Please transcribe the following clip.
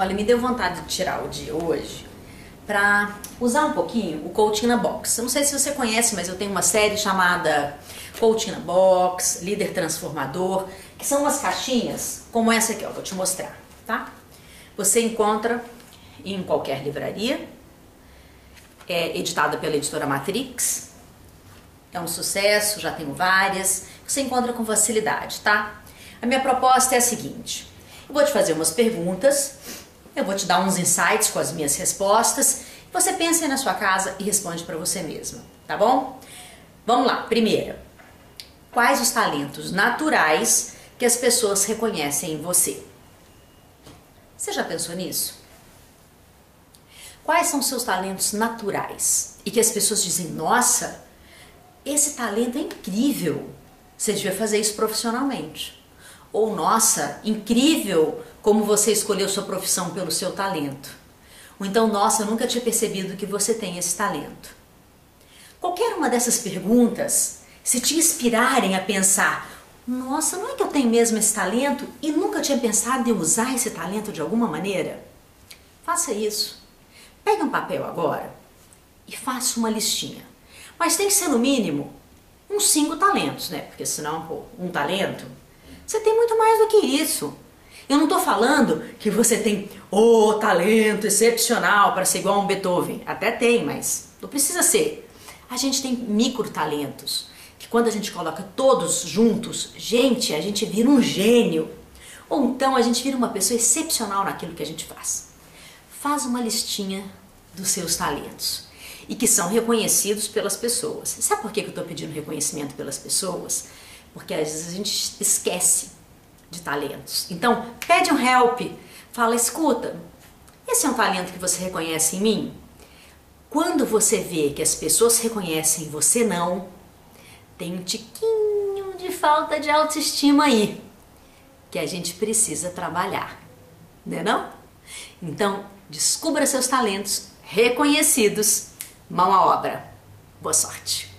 Olha, me deu vontade de tirar o dia hoje para usar um pouquinho o Coaching na Box. Eu não sei se você conhece, mas eu tenho uma série chamada Coaching na Box, Líder Transformador, que são umas caixinhas como essa aqui, ó, vou te mostrar, tá? Você encontra em qualquer livraria, é editada pela editora Matrix, é um sucesso, já tenho várias, você encontra com facilidade, tá? A minha proposta é a seguinte: eu vou te fazer umas perguntas eu vou te dar uns insights com as minhas respostas. Você pensa aí na sua casa e responde para você mesma, tá bom? Vamos lá. Primeira, quais os talentos naturais que as pessoas reconhecem em você? Você já pensou nisso? Quais são seus talentos naturais e que as pessoas dizem: "Nossa, esse talento é incrível. Você devia fazer isso profissionalmente." Ou nossa, incrível como você escolheu sua profissão pelo seu talento. Ou então, nossa, eu nunca tinha percebido que você tem esse talento. Qualquer uma dessas perguntas, se te inspirarem a pensar, nossa, não é que eu tenho mesmo esse talento e nunca tinha pensado em usar esse talento de alguma maneira? Faça isso. Pegue um papel agora e faça uma listinha. Mas tem que ser no mínimo uns cinco talentos, né? Porque senão, pô, um talento você tem muito mais do que isso. Eu não estou falando que você tem o talento excepcional para ser igual a um Beethoven. Até tem, mas não precisa ser. A gente tem micro talentos que quando a gente coloca todos juntos, gente, a gente vira um gênio. Ou então a gente vira uma pessoa excepcional naquilo que a gente faz. Faz uma listinha dos seus talentos e que são reconhecidos pelas pessoas. Sabe por que eu estou pedindo reconhecimento pelas pessoas? Porque às vezes a gente esquece de talentos. Então, pede um help, fala, escuta, esse é um talento que você reconhece em mim? Quando você vê que as pessoas reconhecem você não, tem um tiquinho de falta de autoestima aí, que a gente precisa trabalhar, né não? Então, descubra seus talentos reconhecidos, mão à obra. Boa sorte!